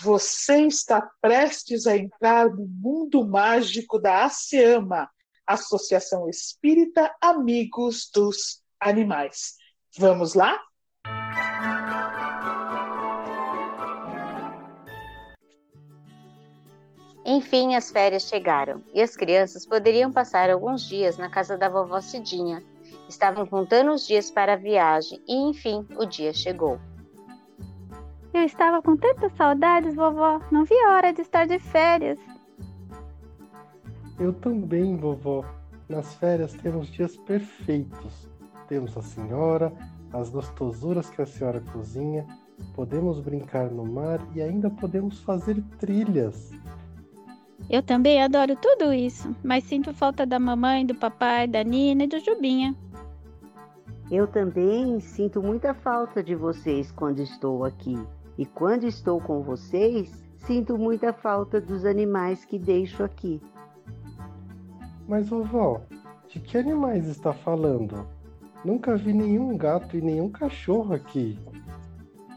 Você está prestes a entrar no mundo mágico da ASEAMA, Associação Espírita Amigos dos Animais. Vamos lá? Enfim, as férias chegaram e as crianças poderiam passar alguns dias na casa da vovó Cidinha. Estavam contando os dias para a viagem e, enfim, o dia chegou. Eu estava com tantas saudades, vovó. Não vi a hora de estar de férias. Eu também, vovó. Nas férias temos dias perfeitos. Temos a senhora, as gostosuras que a senhora cozinha, podemos brincar no mar e ainda podemos fazer trilhas. Eu também adoro tudo isso, mas sinto falta da mamãe, do papai, da Nina e do Jubinha. Eu também sinto muita falta de vocês quando estou aqui. E quando estou com vocês, sinto muita falta dos animais que deixo aqui. Mas, vovó, de que animais está falando? Nunca vi nenhum gato e nenhum cachorro aqui.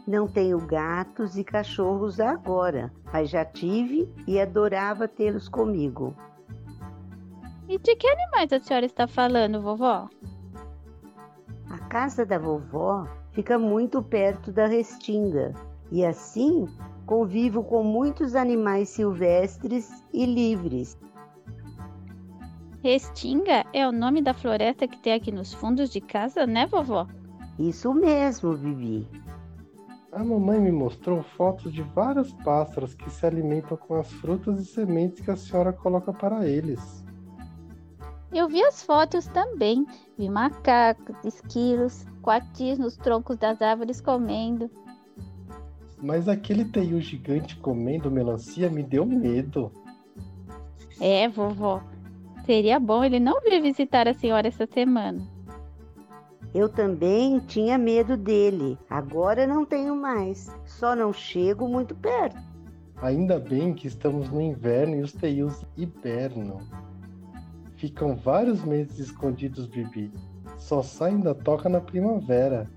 Não tenho gatos e cachorros agora, mas já tive e adorava tê-los comigo. E de que animais a senhora está falando, vovó? A casa da vovó fica muito perto da restinga e assim convivo com muitos animais silvestres e livres. Restinga é o nome da floresta que tem aqui nos fundos de casa, né, vovó? Isso mesmo, Vivi. A mamãe me mostrou fotos de vários pássaros que se alimentam com as frutas e sementes que a senhora coloca para eles. Eu vi as fotos também. Vi macacos, esquilos, coatis nos troncos das árvores comendo. Mas aquele teiu gigante comendo melancia me deu medo. É, vovó. Seria bom ele não vir visitar a senhora essa semana. Eu também tinha medo dele. Agora não tenho mais. Só não chego muito perto. Ainda bem que estamos no inverno e os teius hibernam. Ficam vários meses escondidos, Bibi. Só saem da toca na primavera.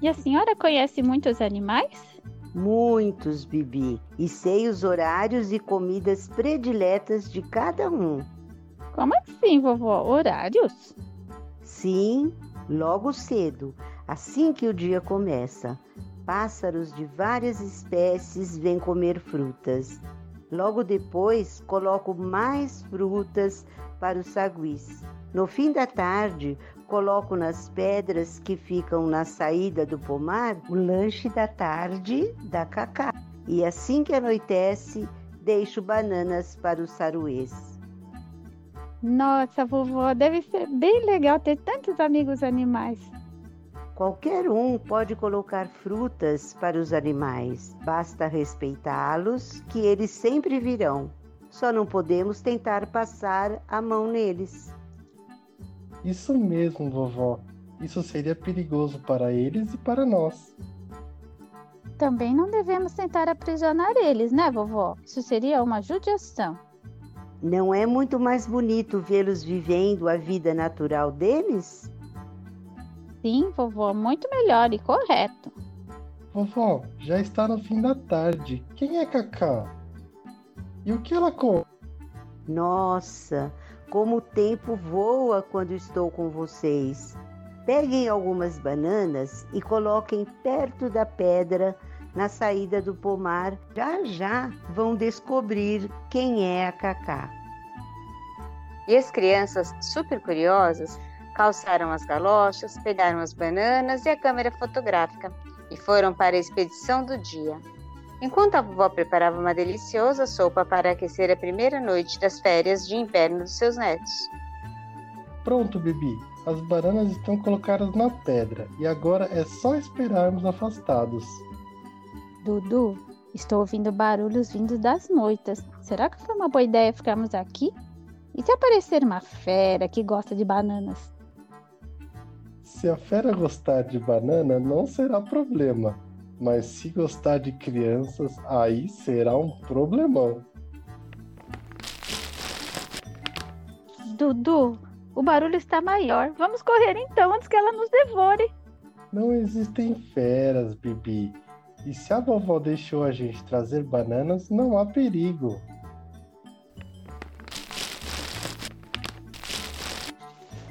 E a senhora conhece muitos animais? Muitos, Bibi. E sei os horários e comidas prediletas de cada um. Como assim, vovó? Horários? Sim, logo cedo, assim que o dia começa. Pássaros de várias espécies vêm comer frutas. Logo depois, coloco mais frutas para os saguis. No fim da tarde, coloco nas pedras que ficam na saída do pomar o lanche da tarde da cacá. E assim que anoitece, deixo bananas para os saruês. Nossa, vovó, deve ser bem legal ter tantos amigos animais. Qualquer um pode colocar frutas para os animais, basta respeitá-los, que eles sempre virão. Só não podemos tentar passar a mão neles. Isso mesmo, vovó. Isso seria perigoso para eles e para nós. Também não devemos tentar aprisionar eles, né, vovó? Isso seria uma judiação. Não é muito mais bonito vê-los vivendo a vida natural deles? Sim, vovó, muito melhor e correto. Vovó, já está no fim da tarde. Quem é Cacá? E o que ela come? Nossa, como o tempo voa quando estou com vocês. Peguem algumas bananas e coloquem perto da pedra na saída do pomar, já já vão descobrir quem é a Cacá. E as crianças, super curiosas, calçaram as galochas, pegaram as bananas e a câmera fotográfica e foram para a expedição do dia. Enquanto a vovó preparava uma deliciosa sopa para aquecer a primeira noite das férias de inverno dos seus netos. Pronto, Bibi. As bananas estão colocadas na pedra e agora é só esperarmos afastados. Dudu, estou ouvindo barulhos vindos das moitas. Será que foi uma boa ideia ficarmos aqui? E se aparecer uma fera que gosta de bananas? Se a fera gostar de banana, não será problema. Mas se gostar de crianças, aí será um problemão. Dudu, o barulho está maior. Vamos correr então antes que ela nos devore. Não existem feras, Bibi. E se a vovó deixou a gente trazer bananas, não há perigo.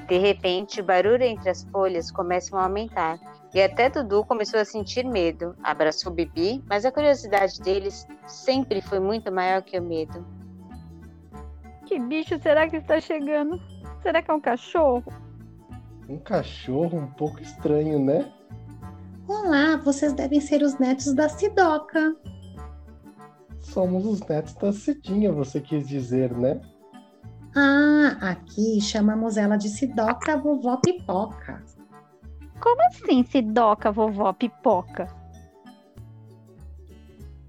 De repente, o barulho entre as folhas começa a aumentar e até Dudu começou a sentir medo. Abraçou Bibi, mas a curiosidade deles sempre foi muito maior que o medo. Que bicho será que está chegando? Será que é um cachorro? Um cachorro um pouco estranho, né? Olá, vocês devem ser os netos da Sidoca. Somos os netos da Cidinha, você quis dizer, né? Ah, aqui chamamos ela de Sidoca Vovó Pipoca. Como assim, Sidoca Vovó Pipoca?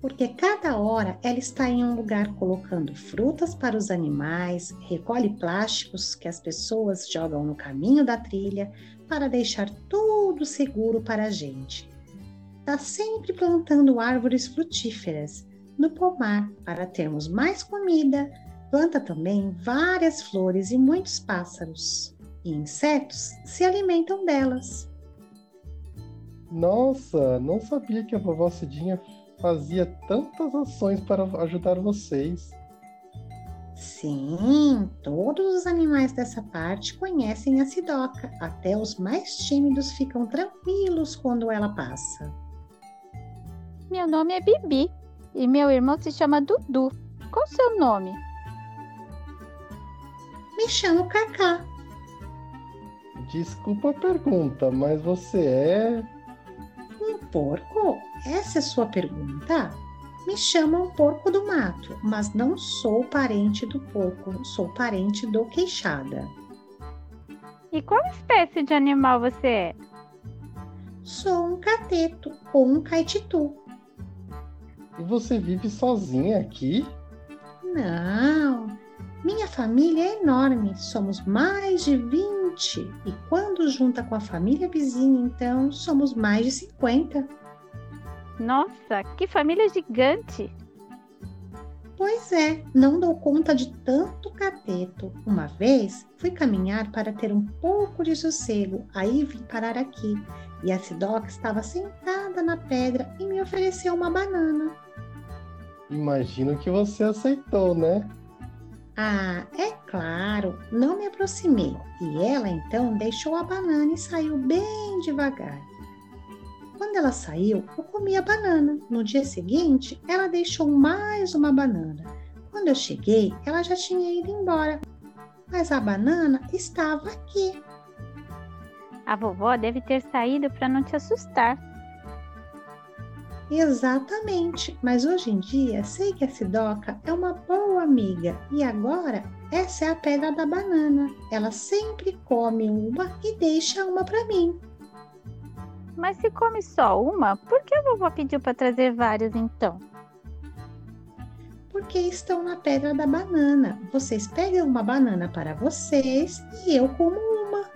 Porque cada hora ela está em um lugar colocando frutas para os animais, recolhe plásticos que as pessoas jogam no caminho da trilha para deixar tudo seguro para a gente. Está sempre plantando árvores frutíferas no pomar para termos mais comida Planta também várias flores e muitos pássaros, e insetos se alimentam delas. Nossa, não sabia que a vovó Cidinha fazia tantas ações para ajudar vocês. Sim, todos os animais dessa parte conhecem a Sidoca. Até os mais tímidos ficam tranquilos quando ela passa. Meu nome é Bibi e meu irmão se chama Dudu. Qual o seu nome? Me chamo Cacá. Desculpa a pergunta, mas você é. Porco? Essa é sua pergunta? Me chamam porco do mato, mas não sou parente do porco, sou parente do queixada. E qual espécie de animal você é? Sou um cateto ou um caititu. E você vive sozinha aqui? Não, minha família é enorme, somos mais de 20 e quando junta com a família vizinha, então somos mais de 50. Nossa, que família gigante! Pois é, não dou conta de tanto cateto. Uma vez fui caminhar para ter um pouco de sossego, aí vim parar aqui e a Sidoc estava sentada na pedra e me ofereceu uma banana. Imagino que você aceitou, né? Ah, é claro, não me aproximei. E ela então deixou a banana e saiu bem devagar. Quando ela saiu, eu comi a banana. No dia seguinte, ela deixou mais uma banana. Quando eu cheguei, ela já tinha ido embora. Mas a banana estava aqui. A vovó deve ter saído para não te assustar. Exatamente, mas hoje em dia sei que a Sidoca é uma boa amiga e agora essa é a pedra da banana. Ela sempre come uma e deixa uma para mim. Mas se come só uma, por que a vovó pediu para trazer várias então? Porque estão na pedra da banana. Vocês pegam uma banana para vocês e eu como uma.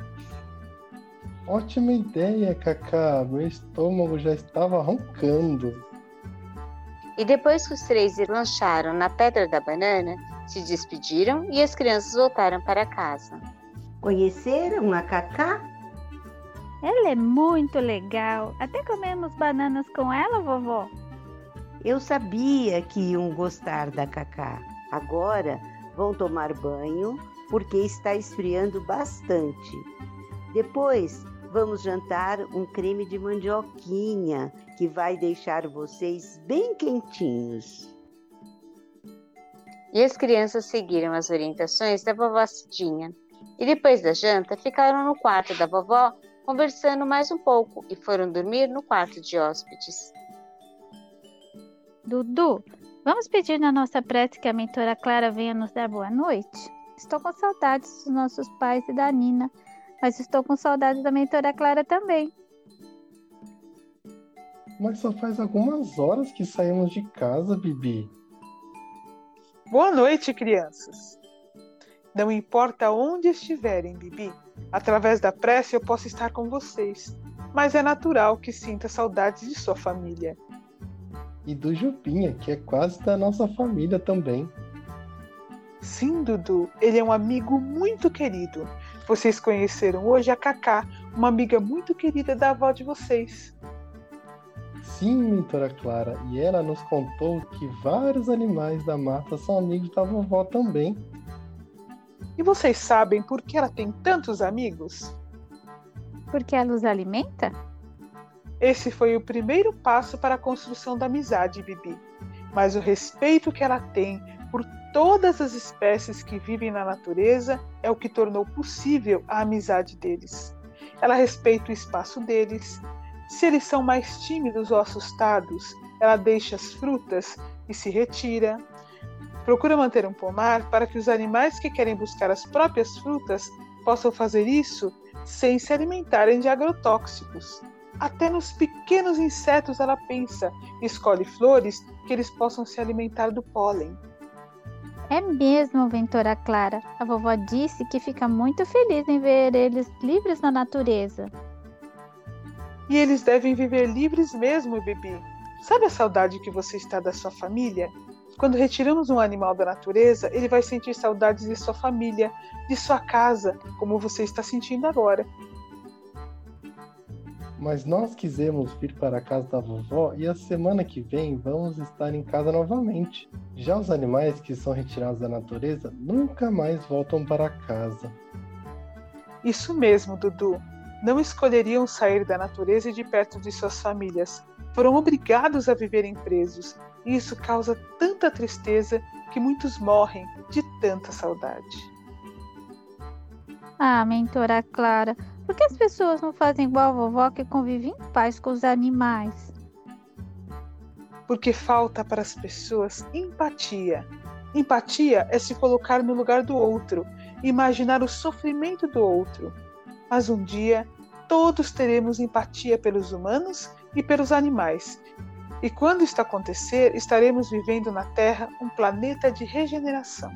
Ótima ideia, Cacá. Meu estômago já estava roncando. E depois que os três lancharam na pedra da banana, se despediram e as crianças voltaram para casa. Conheceram a Cacá? Ela é muito legal. Até comemos bananas com ela, vovó. Eu sabia que iam gostar da Cacá. Agora vão tomar banho porque está esfriando bastante. Depois vamos jantar um creme de mandioquinha que vai deixar vocês bem quentinhos. E as crianças seguiram as orientações da vovó Cidinha. E depois da janta, ficaram no quarto da vovó conversando mais um pouco e foram dormir no quarto de hóspedes. Dudu, vamos pedir na nossa prece que a mentora Clara venha nos dar boa noite? Estou com saudades dos nossos pais e da Nina mas estou com saudade da mentora Clara também. Mas só faz algumas horas que saímos de casa, Bibi. Boa noite, crianças. Não importa onde estiverem, Bibi, através da prece eu posso estar com vocês, mas é natural que sinta saudades de sua família. E do Jupinha, que é quase da nossa família também. Sim, Dudu, ele é um amigo muito querido. Vocês conheceram hoje a Cacá, uma amiga muito querida da avó de vocês. Sim, mentora Clara, e ela nos contou que vários animais da mata são amigos da vovó também. E vocês sabem por que ela tem tantos amigos? Porque ela os alimenta? Esse foi o primeiro passo para a construção da amizade, Bibi. Mas o respeito que ela tem todas as espécies que vivem na natureza é o que tornou possível a amizade deles. Ela respeita o espaço deles. Se eles são mais tímidos ou assustados, ela deixa as frutas e se retira. Procura manter um pomar para que os animais que querem buscar as próprias frutas possam fazer isso sem se alimentarem de agrotóxicos. Até nos pequenos insetos ela pensa e escolhe flores que eles possam se alimentar do pólen. É mesmo, Ventora Clara. A vovó disse que fica muito feliz em ver eles livres na natureza. E eles devem viver livres mesmo, Bibi. Sabe a saudade que você está da sua família? Quando retiramos um animal da natureza, ele vai sentir saudades de sua família, de sua casa, como você está sentindo agora mas nós quisemos vir para a casa da vovó e a semana que vem vamos estar em casa novamente. Já os animais que são retirados da natureza nunca mais voltam para casa. Isso mesmo, Dudu. Não escolheriam sair da natureza e de perto de suas famílias. Foram obrigados a viverem presos. E isso causa tanta tristeza que muitos morrem de tanta saudade. Ah, mentora Clara, por que as pessoas não fazem igual a vovó que convive em paz com os animais? Porque falta para as pessoas empatia. Empatia é se colocar no lugar do outro, imaginar o sofrimento do outro. Mas um dia todos teremos empatia pelos humanos e pelos animais. E quando isso acontecer, estaremos vivendo na Terra um planeta de regeneração.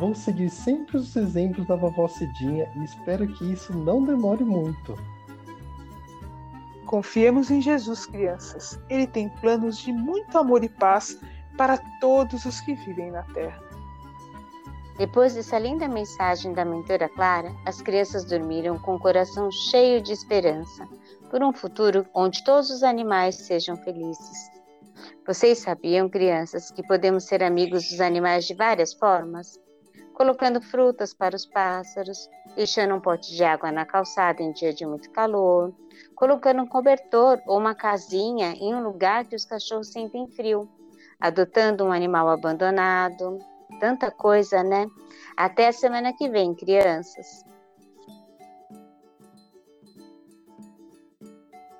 Vou seguir sempre os exemplos da vovó Cidinha e espero que isso não demore muito. Confiemos em Jesus, crianças. Ele tem planos de muito amor e paz para todos os que vivem na terra. Depois dessa linda mensagem da mentora Clara, as crianças dormiram com o coração cheio de esperança por um futuro onde todos os animais sejam felizes. Vocês sabiam, crianças, que podemos ser amigos dos animais de várias formas? Colocando frutas para os pássaros, deixando um pote de água na calçada em dia de muito calor, colocando um cobertor ou uma casinha em um lugar que os cachorros sentem frio, adotando um animal abandonado. Tanta coisa, né? Até a semana que vem, crianças!